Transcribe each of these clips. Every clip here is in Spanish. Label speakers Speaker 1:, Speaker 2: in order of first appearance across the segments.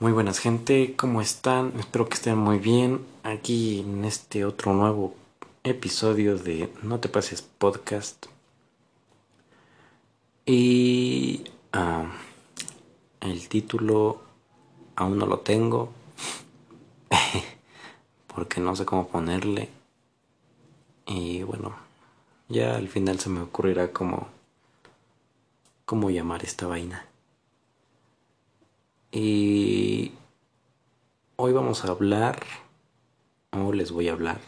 Speaker 1: Muy buenas gente, ¿cómo están? Espero que estén muy bien aquí en este otro nuevo episodio de No te pases podcast. Y ah, el título aún no lo tengo porque no sé cómo ponerle. Y bueno, ya al final se me ocurrirá cómo, cómo llamar esta vaina. Y hoy vamos a hablar, o les voy a hablar,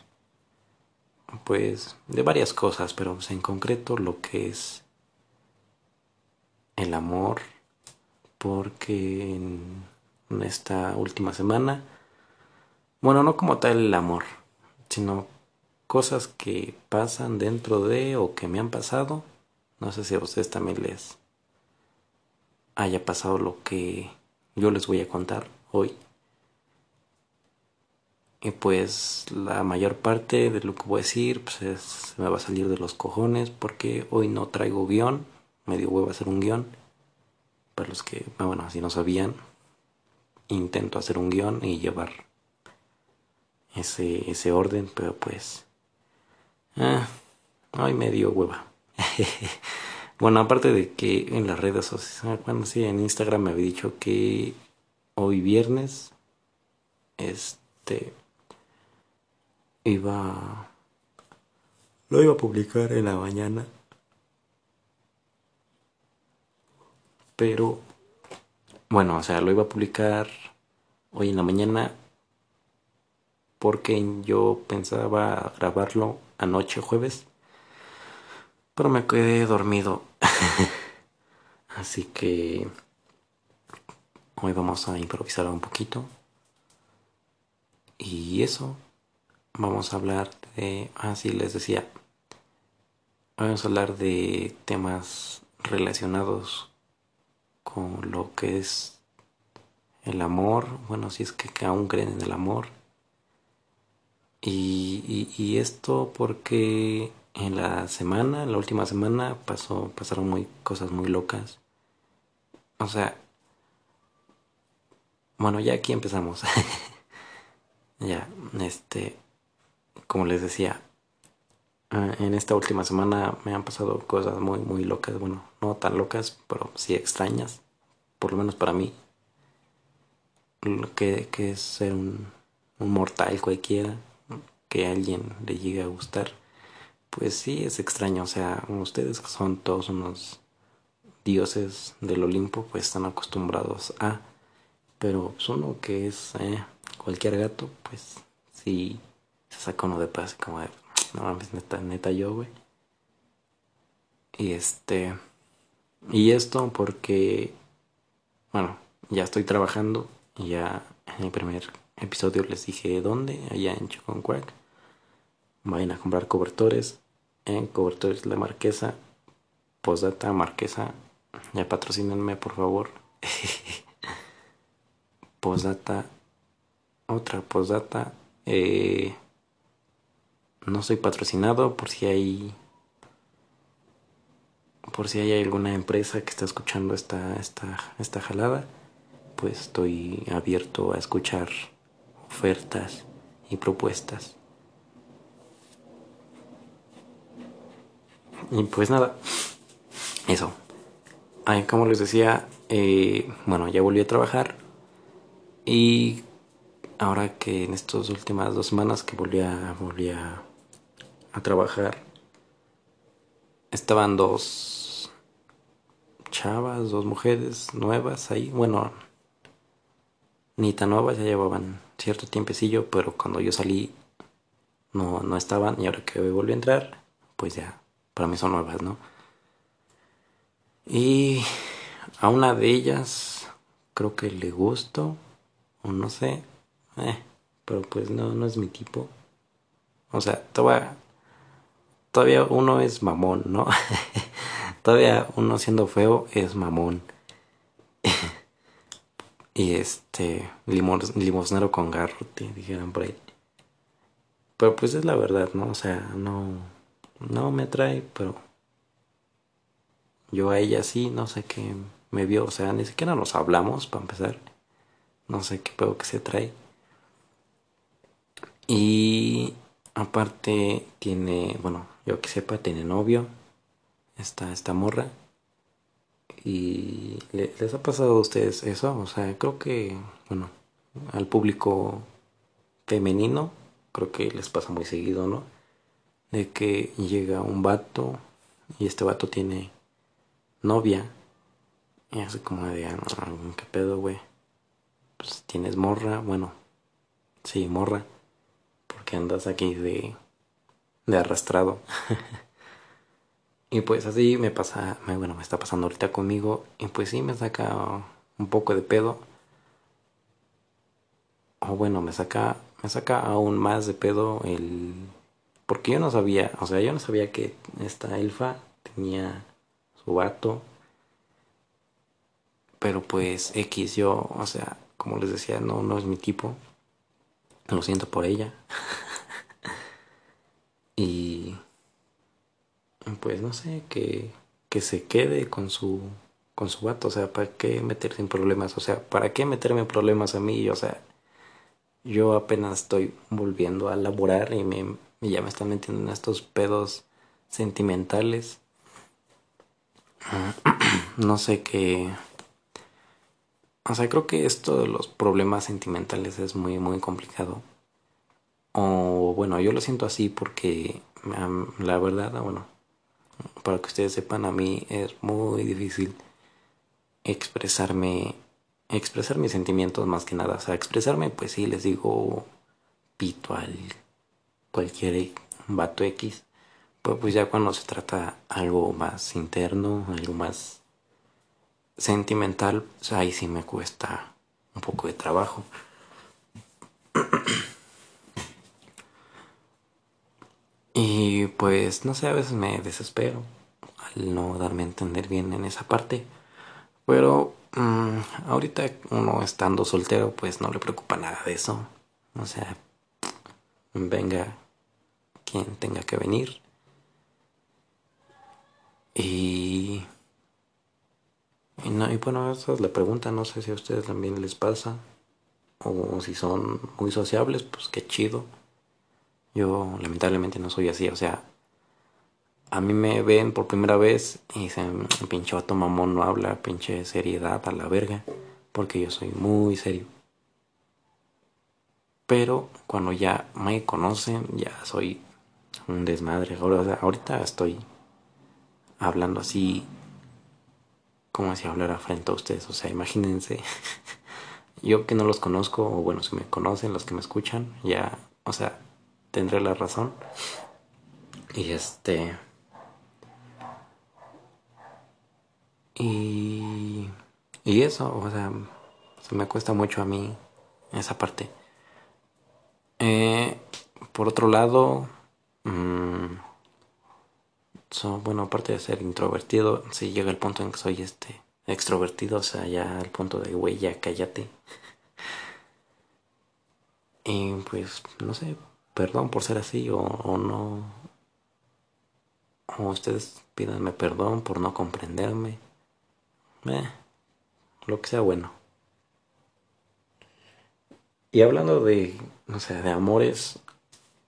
Speaker 1: pues de varias cosas, pero en concreto lo que es el amor, porque en esta última semana, bueno, no como tal el amor, sino cosas que pasan dentro de o que me han pasado. No sé si a ustedes también les haya pasado lo que yo les voy a contar hoy. Y pues la mayor parte de lo que voy a decir pues se me va a salir de los cojones porque hoy no traigo guion. Medio huevo a hacer un guion. Para los que, ah, bueno, si no sabían, intento hacer un guion y llevar ese, ese orden, pero pues... Ah, hoy medio hueva. Bueno, aparte de que en las redes sociales, bueno, sí, en Instagram me había dicho que hoy viernes, este, iba, lo iba a publicar en la mañana, pero, bueno, o sea, lo iba a publicar hoy en la mañana porque yo pensaba grabarlo anoche jueves pero me quedé dormido. Así que hoy vamos a improvisar un poquito. Y eso, vamos a hablar de, ah, les decía, vamos a hablar de temas relacionados con lo que es el amor, bueno, si es que, aún creen en el amor. Y, y esto porque en la semana, en la última semana, pasó, pasaron muy, cosas muy locas. O sea, bueno, ya aquí empezamos. ya, este, como les decía, ah, en esta última semana me han pasado cosas muy, muy locas. Bueno, no tan locas, pero sí extrañas, por lo menos para mí. Lo que, que es ser un, un mortal cualquiera, que alguien le llegue a gustar pues sí, es extraño, o sea, ustedes que son todos unos dioses del Olimpo, pues están acostumbrados a, pero pues uno que es eh, cualquier gato, pues sí se saca uno de paz, como de, no mames, neta, neta yo, güey. Y este, y esto porque, bueno, ya estoy trabajando, ya en el primer episodio les dije dónde, allá en Crack Vayan a comprar cobertores en cobertores La Marquesa. Posdata Marquesa. Ya patrocínenme, por favor. posdata. Otra posdata. Eh, no soy patrocinado por si hay. Por si hay alguna empresa que está escuchando esta, esta, esta jalada. Pues estoy abierto a escuchar ofertas y propuestas. Y pues nada, eso. como les decía, eh, bueno, ya volví a trabajar. Y ahora que en estas últimas dos semanas que volví a, volví a, trabajar, estaban dos chavas, dos mujeres nuevas ahí. Bueno, ni tan nuevas, ya llevaban cierto tiempecillo, pero cuando yo salí no, no estaban y ahora que volví a entrar, pues ya para mí son nuevas, ¿no? Y a una de ellas creo que le gusto, o no sé, eh, pero pues no, no es mi tipo. O sea, todavía, todavía uno es mamón, ¿no? todavía uno siendo feo es mamón. y este, limosnero con garrote, dijeron por ahí. Pero pues es la verdad, ¿no? O sea, no no me atrae, pero yo a ella sí, no sé qué me vio, o sea, ni siquiera nos hablamos para empezar. no sé qué pedo que se trae. Y aparte tiene, bueno, yo que sepa, tiene novio, esta, esta morra. ¿Y les ha pasado a ustedes eso? O sea, creo que, bueno, al público femenino, creo que les pasa muy seguido, ¿no? De que llega un vato y este vato tiene novia. Y así como de, ah, ¿qué pedo, güey? Pues tienes morra, bueno, sí, morra. Porque andas aquí de, de arrastrado. y pues así me pasa, bueno, me está pasando ahorita conmigo. Y pues sí, me saca un poco de pedo. O bueno, me saca, me saca aún más de pedo el... Porque yo no sabía, o sea, yo no sabía que esta elfa tenía su vato. Pero pues X yo, o sea, como les decía, no, no es mi tipo. Lo siento por ella. y pues no sé, que, que se quede con su con su vato, o sea, ¿para qué meterse en problemas? O sea, ¿para qué meterme en problemas a mí? O sea, yo apenas estoy volviendo a laborar y me, ya me están metiendo en estos pedos sentimentales. no sé qué. O sea, creo que esto de los problemas sentimentales es muy, muy complicado. O bueno, yo lo siento así porque la verdad, bueno, para que ustedes sepan, a mí es muy difícil expresarme, expresar mis sentimientos más que nada. O sea, expresarme, pues sí, les digo pito al cualquier vato X. Pues, pues ya cuando se trata algo más interno, algo más sentimental, pues ahí sí me cuesta un poco de trabajo. y pues no sé, a veces me desespero al no darme a entender bien en esa parte. Pero mm, ahorita uno estando soltero pues no le preocupa nada de eso. O sea, venga quien tenga que venir. Y, no, y bueno, esa es la pregunta, no sé si a ustedes también les pasa, o si son muy sociables, pues qué chido. Yo lamentablemente no soy así, o sea, a mí me ven por primera vez y dicen, pinche vato mamón no habla, pinche seriedad a la verga, porque yo soy muy serio. Pero cuando ya me conocen, ya soy un desmadre. Ahora, ahorita estoy hablando así como si hablara frente a ustedes. O sea, imagínense, yo que no los conozco, o bueno, si me conocen, los que me escuchan, ya, o sea, tendré la razón. Y este... Y... Y eso, o sea, se me cuesta mucho a mí esa parte. Eh, por otro lado, mmm, bueno, aparte de ser introvertido, si llega el punto en que soy este extrovertido, o sea, ya al punto de, güey, ya cállate. y pues, no sé, perdón por ser así o, no. O ustedes pídanme perdón por no comprenderme. Eh, lo que sea bueno. Y hablando de, no sé, de amores,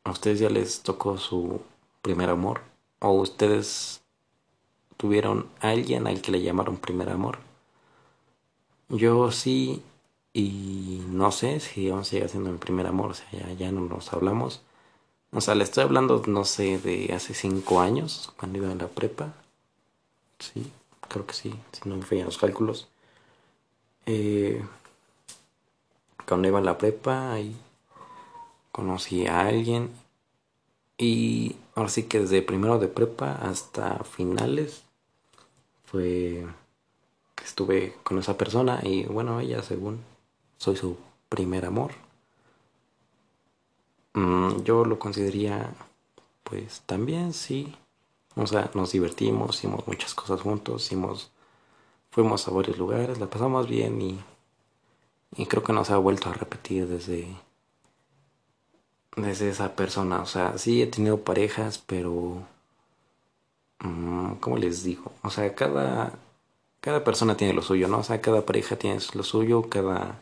Speaker 1: ¿a ustedes ya les tocó su primer amor? ¿O ustedes tuvieron a alguien al que le llamaron primer amor? Yo sí, y no sé si aún sigue siendo mi primer amor, o sea, ya, ya no nos hablamos. O sea, le estoy hablando, no sé, de hace cinco años, cuando iba en la prepa. Sí, creo que sí, si no me fallan los cálculos. Eh, cuando iba en la prepa, ahí conocí a alguien y ahora sí que desde primero de prepa hasta finales fue que estuve con esa persona y bueno, ella según soy su primer amor. Mm, yo lo consideraría pues también sí. O sea, nos divertimos, hicimos muchas cosas juntos, hicimos, fuimos a varios lugares, la pasamos bien y, y creo que no se ha vuelto a repetir desde desde esa persona. O sea, sí he tenido parejas, pero... Mm, ¿Cómo les digo? O sea, cada, cada persona tiene lo suyo, ¿no? O sea, cada pareja tiene lo suyo, cada,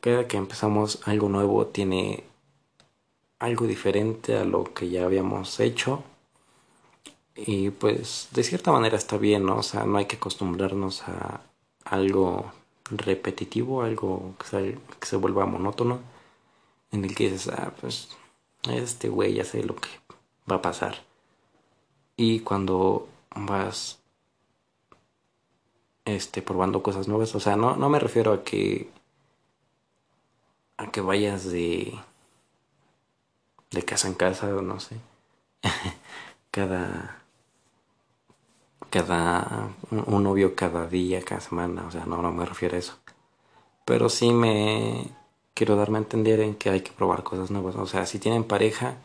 Speaker 1: cada que empezamos algo nuevo tiene algo diferente a lo que ya habíamos hecho. Y pues de cierta manera está bien, ¿no? O sea, no hay que acostumbrarnos a algo repetitivo, algo que se, que se vuelva monótono, en el que dices, ah, pues este güey ya sé lo que va a pasar. Y cuando vas este probando cosas nuevas, o sea, no, no me refiero a que a que vayas de de casa en casa, no sé. cada cada un, novio cada día, cada semana, o sea, no, no me refiero a eso. Pero sí me quiero darme a entender en que hay que probar cosas nuevas. O sea, si tienen pareja,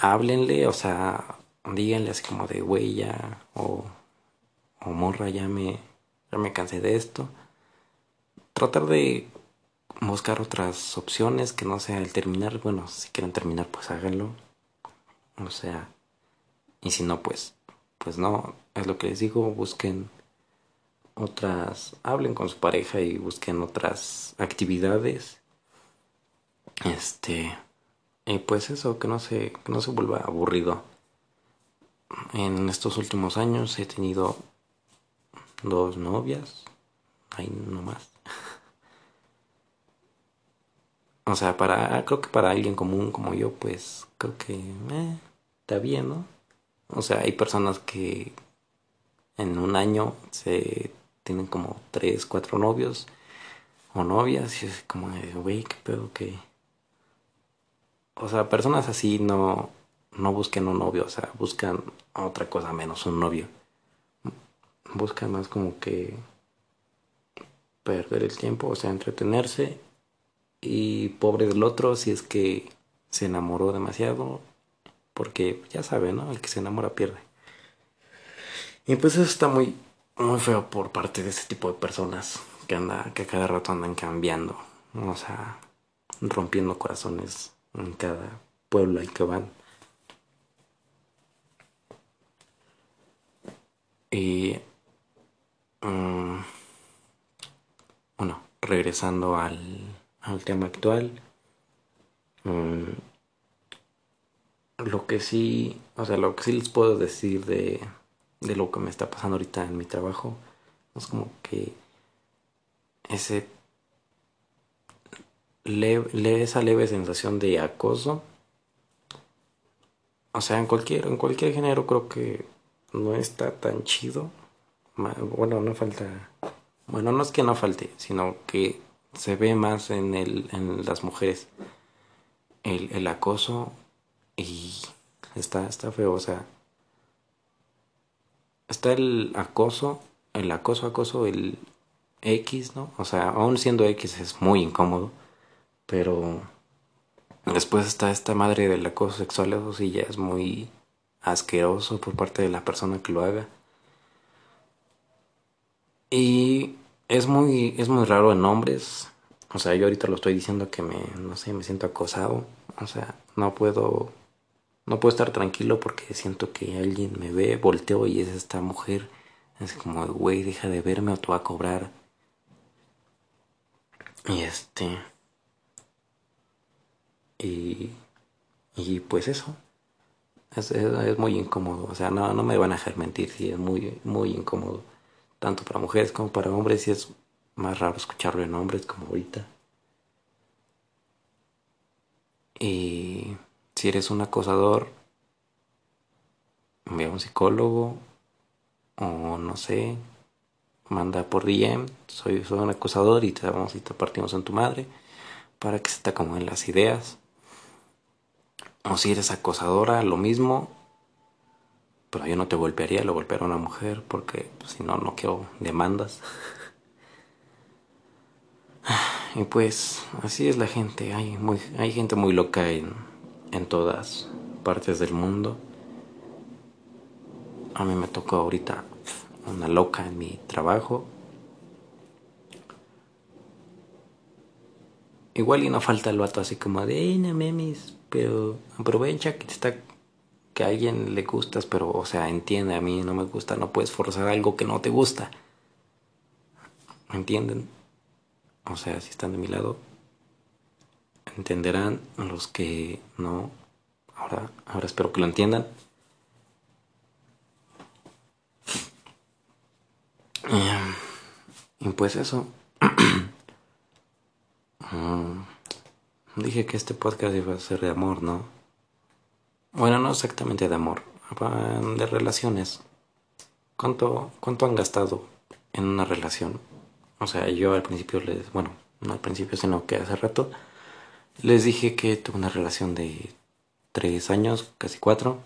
Speaker 1: háblenle, o sea, díganle así como de ya, o, o morra, ya me, ya me cansé de esto. Tratar de buscar otras opciones que no sea el terminar. Bueno, si quieren terminar, pues háganlo. O sea, y si no, pues, pues no, es lo que les digo, busquen otras, hablen con su pareja y busquen otras actividades. Este, y pues eso, que no se, que no se vuelva aburrido. En estos últimos años he tenido dos novias, ahí nomás. O sea, para, creo que para alguien común como yo, pues creo que eh, está bien, ¿no? O sea, hay personas que en un año se tienen como tres, cuatro novios o novias y es como güey, qué pedo que... O sea, personas así no, no busquen un novio, o sea, buscan otra cosa menos un novio. Buscan más como que perder el tiempo, o sea, entretenerse y pobre del otro si es que se enamoró demasiado, porque ya sabe, ¿no? El que se enamora pierde. Y pues eso está muy, muy feo por parte de ese tipo de personas que anda, que cada rato andan cambiando, o sea, rompiendo corazones en cada pueblo al que van. Y mm, bueno, regresando al al tema actual. Mm, lo que sí, o sea, lo que sí les puedo decir de, de lo que me está pasando ahorita en mi trabajo es como que ese leve, esa leve sensación de acoso. O sea en cualquier en cualquier género creo que no está tan chido. Bueno no falta bueno no es que no falte sino que se ve más en, el, en las mujeres el, el acoso y está, está feo, o sea, está el acoso, el acoso, acoso, el X, ¿no? O sea, aún siendo X es muy incómodo, pero después está esta madre del acoso sexual, eso sí ya es muy asqueroso por parte de la persona que lo haga. Y es muy, es muy raro en hombres. O sea, yo ahorita lo estoy diciendo que me, no sé, me siento acosado. O sea, no puedo, no puedo estar tranquilo porque siento que alguien me ve, volteo y es esta mujer. Es como, güey, deja de verme o te va a cobrar. Y este. Y. Y pues eso. Es, es, muy incómodo. O sea, no, no me van a dejar mentir, sí, es muy, muy incómodo tanto para mujeres como para hombres y es más raro escucharlo en hombres como ahorita. Y si eres un acosador, ve a un psicólogo o no sé, manda por DM, soy, soy un acosador y te vamos y te partimos en tu madre para que se te acomoden las ideas. O si eres acosadora, lo mismo, pero yo no te golpearía, lo golpearía a una mujer porque pues, si no, no quiero demandas. y pues así es la gente, hay, muy, hay gente muy loca en, en todas partes del mundo. A mí me tocó ahorita una loca en mi trabajo. Igual y no falta el vato así como de, no memes, pero aprovecha que está que a alguien le gustas, pero, o sea, entiende, a mí no me gusta, no puedes forzar algo que no te gusta. ¿Me entienden? o sea, si están de mi lado, entenderán los que no. Ahora, ahora espero que lo entiendan. Y pues eso. Mm, dije que este podcast iba a ser de amor, ¿no? Bueno, no exactamente de amor, de relaciones. ¿Cuánto, cuánto han gastado en una relación? O sea, yo al principio les, bueno, no al principio, sino que hace rato, les dije que tuve una relación de tres años, casi cuatro,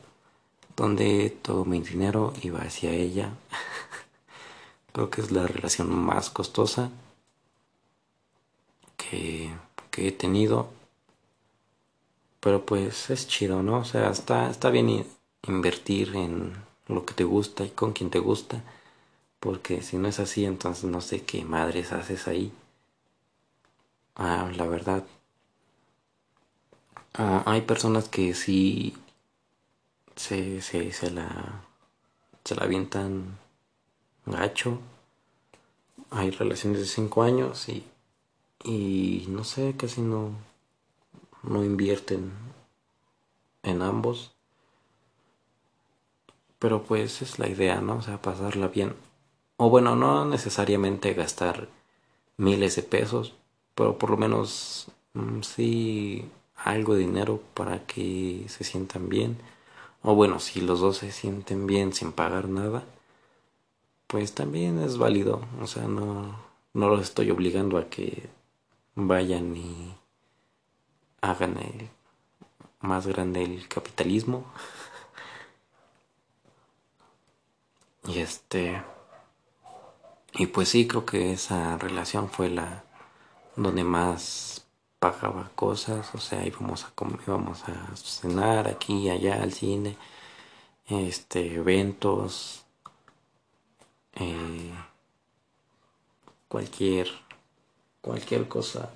Speaker 1: donde todo mi dinero iba hacia ella. Creo que es la relación más costosa que, que he tenido. Pero pues es chido, ¿no? O sea, está, está bien invertir en lo que te gusta y con quien te gusta. Porque si no es así, entonces no sé qué madres haces ahí. Ah, la verdad. Ah, hay personas que sí se, se, se la se la avientan gacho. Hay relaciones de 5 años y, y no sé, casi no, no invierten en ambos. Pero pues es la idea, ¿no? O sea, pasarla bien. O bueno, no necesariamente gastar miles de pesos, pero por lo menos mm, sí algo de dinero para que se sientan bien. O bueno, si los dos se sienten bien sin pagar nada, pues también es válido. O sea, no, no los estoy obligando a que vayan y hagan el más grande el capitalismo. y este. Y pues sí, creo que esa relación fue la donde más pagaba cosas, o sea, íbamos a comer, íbamos a cenar aquí allá al cine, este, eventos, eh, cualquier, cualquier cosa,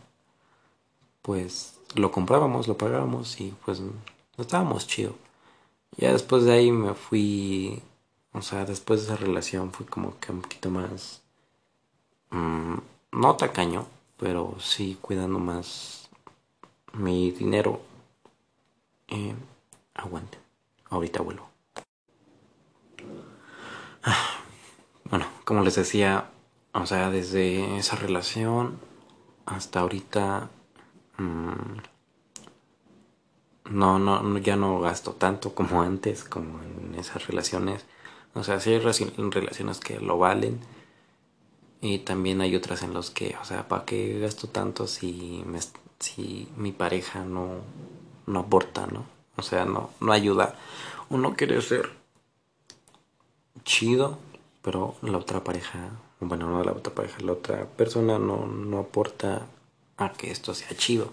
Speaker 1: pues lo comprábamos, lo pagábamos y pues estábamos chido. Ya después de ahí me fui, o sea, después de esa relación fui como que un poquito más, mmm, no tacaño, pero sí cuidando más mi dinero. Eh, aguante, ahorita vuelvo. Ah. Bueno, como les decía, o sea, desde esa relación hasta ahorita mm, no, no, ya no gasto tanto como antes, como en esas relaciones. O sea, sí hay relaciones que lo valen y también hay otras en las que, o sea, ¿para qué gasto tanto si, si mi pareja no, no aporta, ¿no? O sea, no, no ayuda. Uno quiere ser chido, pero la otra pareja, bueno, no la otra pareja, la otra persona no, no aporta a que esto sea chido.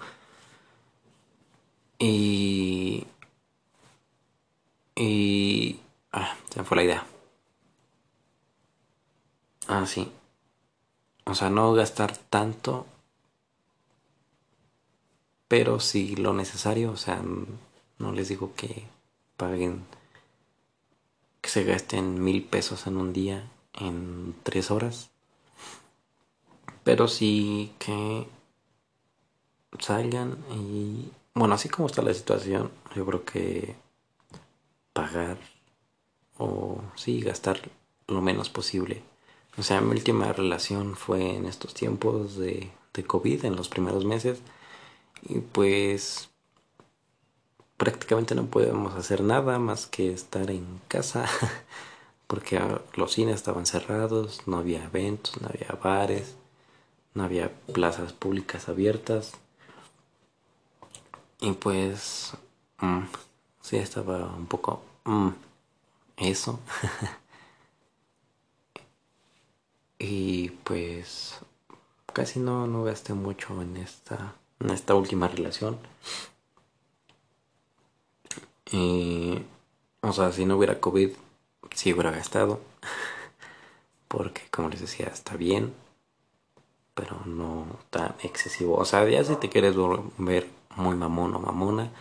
Speaker 1: Y. Y. Ah, se me fue la idea. Ah, sí. O sea, no gastar tanto, pero sí lo necesario. O sea, no les digo que paguen que se gasten mil pesos en un día en tres horas. Pero sí que salgan y bueno, así como está la situación, yo creo que pagar o sí gastar lo menos posible. O sea, mi última relación fue en estos tiempos de, de COVID, en los primeros meses. Y pues prácticamente no podemos hacer nada más que estar en casa porque los cines estaban cerrados, no había eventos, no había bares, no había plazas públicas abiertas y pues mm, sí estaba un poco mm, eso y pues casi no, no gasté mucho en esta en esta última relación y, o sea, si no hubiera COVID, sí hubiera gastado. Porque, como les decía, está bien. Pero no tan excesivo. O sea, ya si te quieres ver muy mamón o mamona,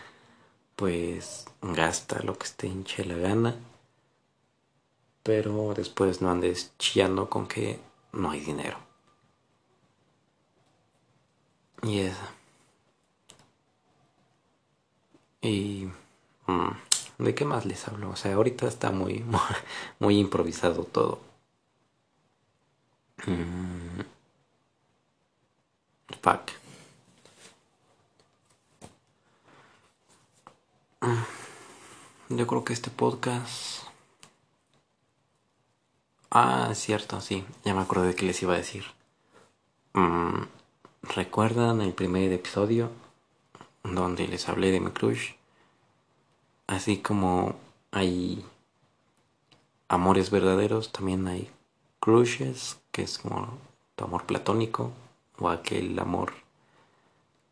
Speaker 1: pues gasta lo que esté hinche la gana. Pero después no andes chillando con que no hay dinero. Y eso. Y... Mm, ¿De qué más les hablo? O sea, ahorita está muy, muy improvisado todo. Mm, fuck. Yo creo que este podcast... Ah, cierto, sí. Ya me acordé de que les iba a decir. Mm, ¿Recuerdan el primer episodio donde les hablé de mi crush? Así como hay amores verdaderos, también hay crushes, que es como tu amor platónico o aquel amor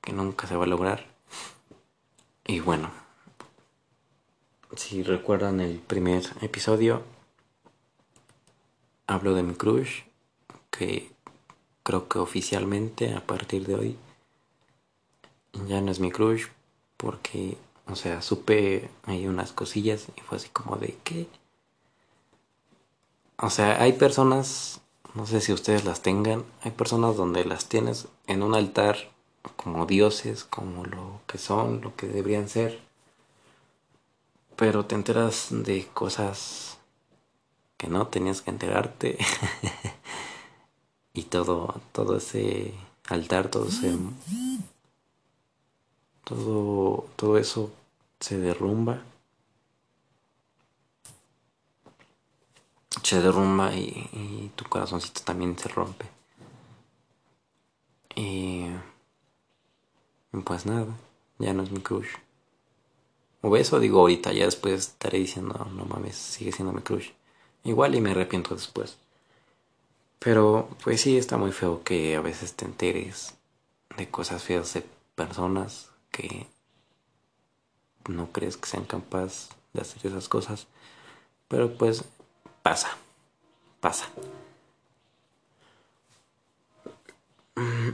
Speaker 1: que nunca se va a lograr. Y bueno, si recuerdan el primer episodio, hablo de mi crush, que creo que oficialmente a partir de hoy ya no es mi crush, porque, o sea, supe ahí unas cosillas y fue así como de que... O sea, hay personas, no sé si ustedes las tengan, hay personas donde las tienes en un altar como dioses, como lo que son, lo que deberían ser pero te enteras de cosas que no tenías que enterarte. Y todo todo ese altar todo ese todo todo eso se derrumba. Se derrumba y, tu corazoncito también se rompe. Y pues nada ya no es mi crush. O eso digo ahorita, ya después estaré diciendo, no mames, sigue siendo mi crush. Igual y me arrepiento después. Pero pues sí, está muy feo que a veces te enteres de cosas feas de personas que no crees que sean capaces de hacer esas cosas. Pero pues pasa, pasa.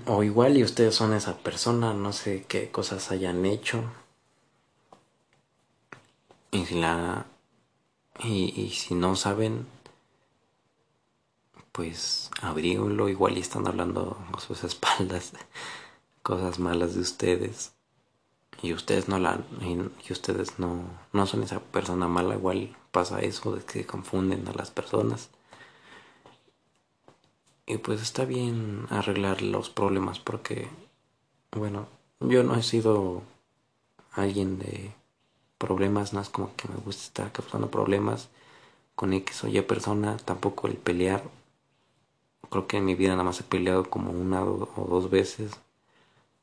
Speaker 1: O igual y ustedes son esa persona, no sé qué cosas hayan hecho y si la. Y, si no saben, pues abríguenlo. Igual y están hablando a sus espaldas cosas malas de ustedes. Y ustedes no la. Y, ustedes no, no son esa persona mala. Igual pasa eso de que confunden a las personas. Y pues está bien arreglar los problemas porque, bueno, yo no he sido alguien de problemas, no es como que me gusta estar causando problemas con X o Y persona, tampoco el pelear. Creo que en mi vida nada más he peleado como una o dos veces.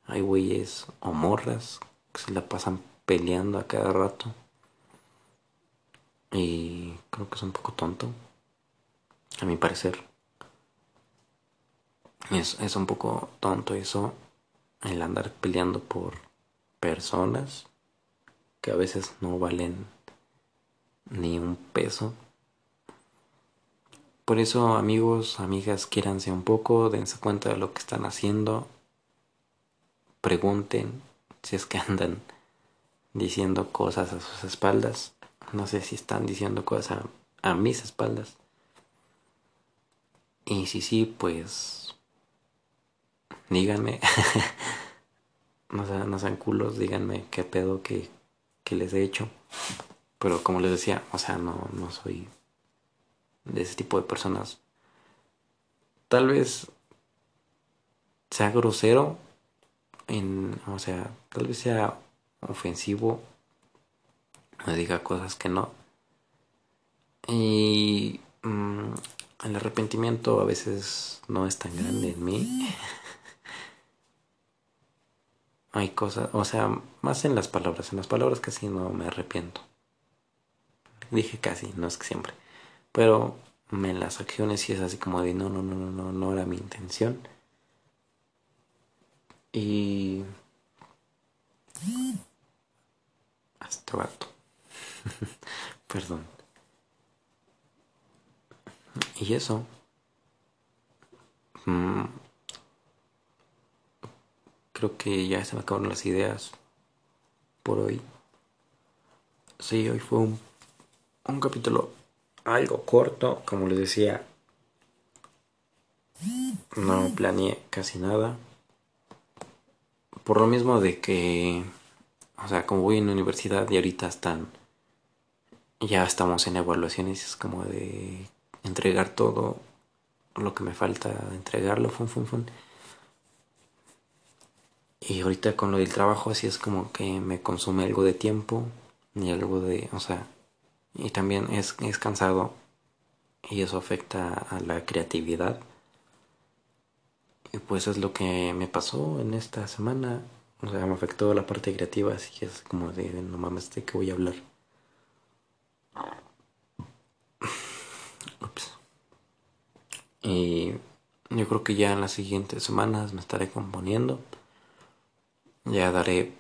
Speaker 1: Hay güeyes o morras que se la pasan peleando a cada rato. Y creo que es un poco tonto, a mi parecer. Es, es un poco tonto eso, el andar peleando por personas que a veces no valen ni un peso. Por eso amigos, amigas, quiéranse un poco, dense cuenta de lo que están haciendo, pregunten si es que andan diciendo cosas a sus espaldas. No sé si están diciendo cosas a, mis espaldas. Y si sí, pues díganme. no, sean, no sean culos, díganme qué pedo, que que les he hecho. Pero como les decía, o sea, no, no soy de ese tipo de personas. Tal vez sea grosero, en, o sea, tal vez sea ofensivo, me diga cosas que no. Y mm, el arrepentimiento a veces no es tan grande en mí. Hay cosas, o sea, más en las palabras, en las palabras casi no me arrepiento. Dije casi, no es que siempre. Pero en las acciones sí es así como de no, no, no, no, no, no era mi intención. Y... Hasta rato. Perdón. Y eso. Mm, creo que ya se me acabaron las ideas por hoy. Sí, hoy fue un, un capítulo algo corto, como les decía. No planeé casi nada. por lo mismo de que, o sea, como voy en la universidad y ahorita están, ya estamos en evaluaciones, es como de entregar todo lo que me falta, entregarlo, fun, fun, fun. Y ahorita con lo del trabajo así es como que me consume algo de tiempo y algo de, o sea, y también es, es cansado y eso afecta a la creatividad. Y pues es lo que me pasó en esta semana. O sea, me afectó la parte creativa, así que es como de, no mames, ¿de qué voy a hablar? Y yo creo que ya en las siguientes semanas me estaré componiendo. Ya daré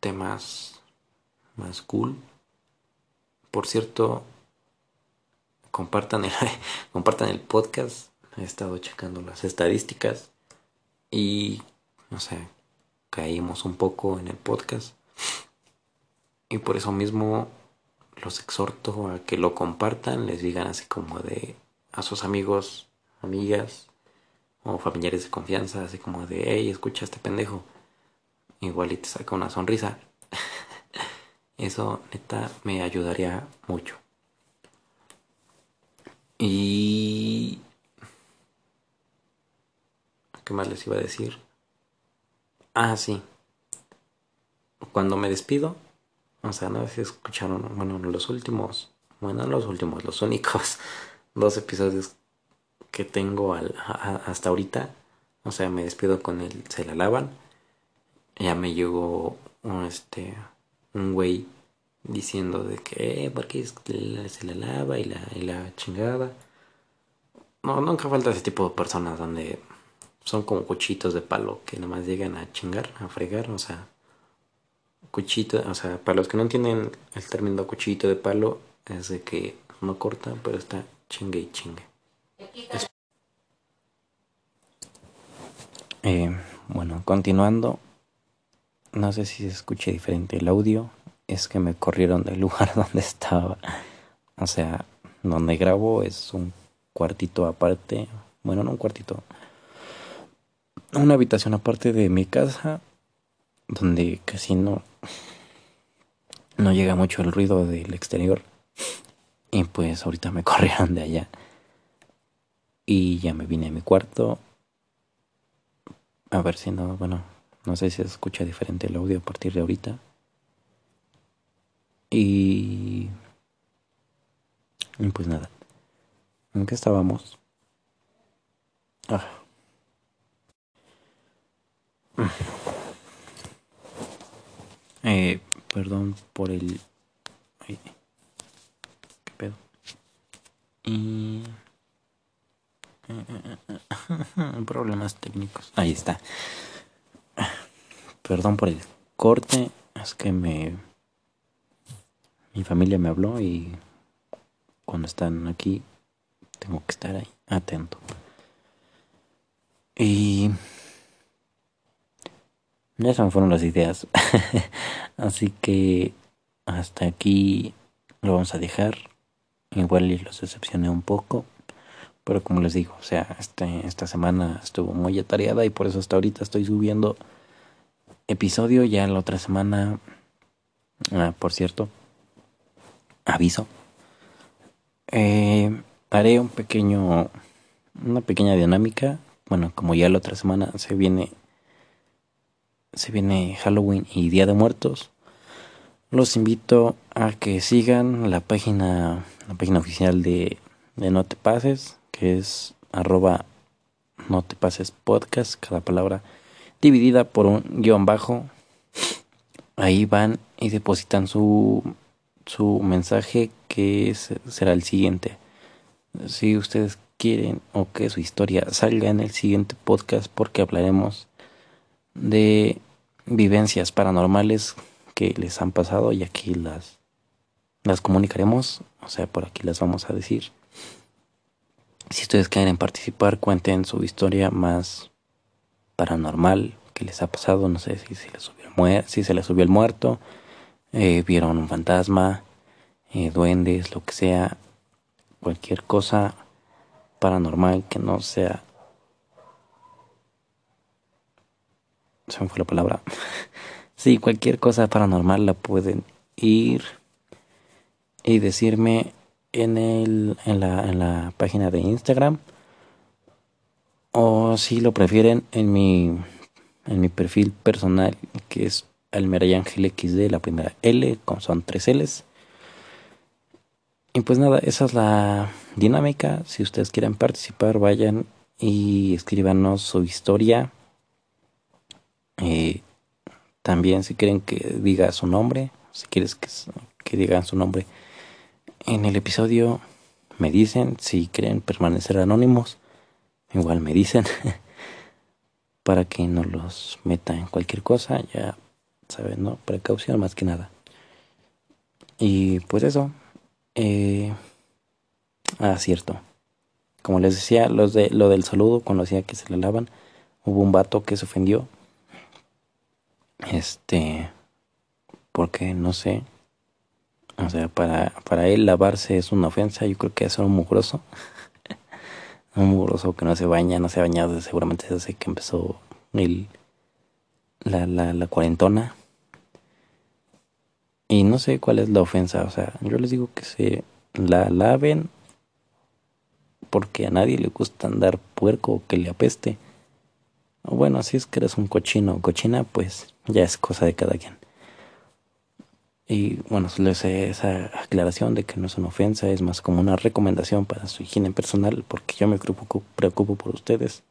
Speaker 1: temas más cool. Por cierto, compartan el, compartan el podcast. He estado checando las estadísticas y, no sé, caímos un poco en el podcast. Y por eso mismo los exhorto a que lo compartan, les digan así como de a sus amigos, amigas o familiares de confianza, así como de, hey, escucha a este pendejo. Igual y te saca una sonrisa. Eso neta me ayudaría mucho. Y... ¿Qué más les iba a decir? Ah, sí. Cuando me despido, o sea, no sé si escucharon, bueno, los últimos, bueno, los últimos, los únicos dos episodios que tengo hasta ahorita, o sea, me despido con el se la lavan. Ya me llegó un, este, un güey diciendo de que, eh, porque se la lava y la, y la chingada. No, nunca falta ese tipo de personas donde son como cuchitos de palo que nomás llegan a chingar, a fregar, o sea, cuchito, o sea, para los que no entienden el término cuchito de palo, es de que no corta, pero está chingue y chingue. Eh, bueno, continuando, no sé si se escucha diferente el audio, es que me corrieron del lugar donde estaba. O sea, donde grabo es un cuartito aparte. Bueno, no un cuartito. Una habitación aparte de mi casa. Donde casi no. No llega mucho el ruido del exterior. Y pues ahorita me corrieron de allá. Y ya me vine a mi cuarto. A ver si no, bueno, no sé si se escucha diferente el audio a partir de ahorita. Y, pues nada. ¿En qué estábamos? Ah. Eh, perdón por el... ¿Qué pedo? Y... Problemas técnicos. Ahí está. Perdón por el corte. Es que me mi familia me habló y cuando están aquí tengo que estar ahí atento. Y esas fueron las ideas. Así que hasta aquí lo vamos a dejar. Igual y los decepcioné un poco. Pero como les digo, o sea, este, esta semana estuvo muy atareada y por eso hasta ahorita estoy subiendo episodio. Ya la otra semana, ah, por cierto, aviso. Eh, haré un pequeño, una pequeña dinámica. Bueno, como ya la otra semana se viene, se viene Halloween y Día de Muertos. Los invito a que sigan la página, la página oficial de, de No Te Pases, que es arroba No Te Pases Podcast, cada palabra dividida por un guion bajo. Ahí van y depositan su su mensaje que será el siguiente. Si ustedes quieren o que su historia salga en el siguiente podcast porque hablaremos de vivencias paranormales que les han pasado y aquí las las comunicaremos, o sea, por aquí las vamos a decir. Si ustedes quieren participar, cuenten su historia más paranormal que les ha pasado, no sé si se les subió si se les el muerto, eh, vieron un fantasma, eh, duendes, lo que sea, cualquier cosa paranormal que no sea se me fue la palabra. sí, cualquier cosa paranormal la pueden ir y decirme en, el, en, la, en la página de Instagram o si lo prefieren en mi, en mi perfil personal que es Almerayangel XD, la primera L, son tres L's. Y pues nada, esa es la dinámica. Si ustedes quieren participar, vayan y escríbanos su historia. Eh, también si quieren que diga su nombre, si quieres que, que digan su nombre en el episodio, me dicen. Si quieren permanecer anónimos, igual me dicen. para que no los meta en cualquier cosa, ya saben, ¿no? Precaución más que nada. Y pues eso. Eh, ah, cierto. Como les decía, los de, lo del saludo, cuando que se le lavan, hubo un vato que se ofendió. Este, porque no sé. O sea, para, para él lavarse es una ofensa. Yo creo que es un mugroso. un mugroso que no se baña, no se ha bañado seguramente desde que empezó el, la, la, la cuarentona. Y no sé cuál es la ofensa. O sea, yo les digo que se la laven porque a nadie le gusta andar puerco o que le apeste. Bueno, si es que eres un cochino o cochina, pues ya es cosa de cada quien. Y bueno, les sé esa aclaración de que no es una ofensa, es más como una recomendación para su higiene personal, porque yo me preocupo, preocupo por ustedes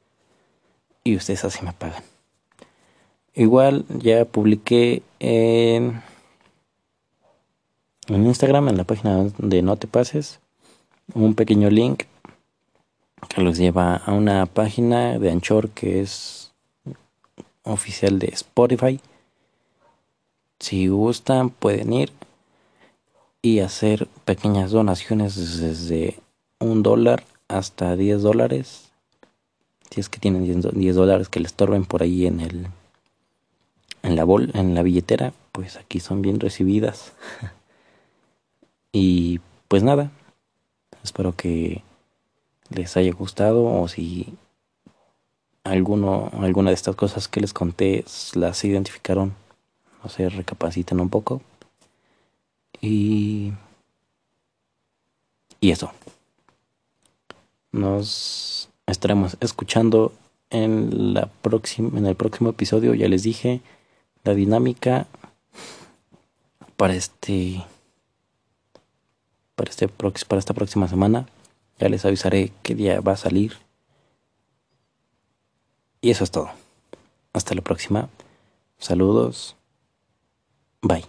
Speaker 1: y ustedes así me pagan. Igual ya publiqué en, en Instagram, en la página de No Te Pases, un pequeño link que los lleva a una página de Anchor que es oficial de Spotify. Si gustan pueden ir y hacer pequeñas donaciones desde un dólar hasta 10 dólares. Si es que tienen 10 dólares que les torben por ahí en el en la bol, en la billetera, pues aquí son bien recibidas. y pues nada, espero que les haya gustado o si alguno, alguna de estas cosas que les conté las identificaron, no sé, recapaciten un poco. Y, y eso. Nos estaremos escuchando en la próxima en el próximo episodio, ya les dije la dinámica para este para este para esta próxima semana ya les avisaré qué día va a salir. Y eso es todo. Hasta la próxima. Saludos. Bye.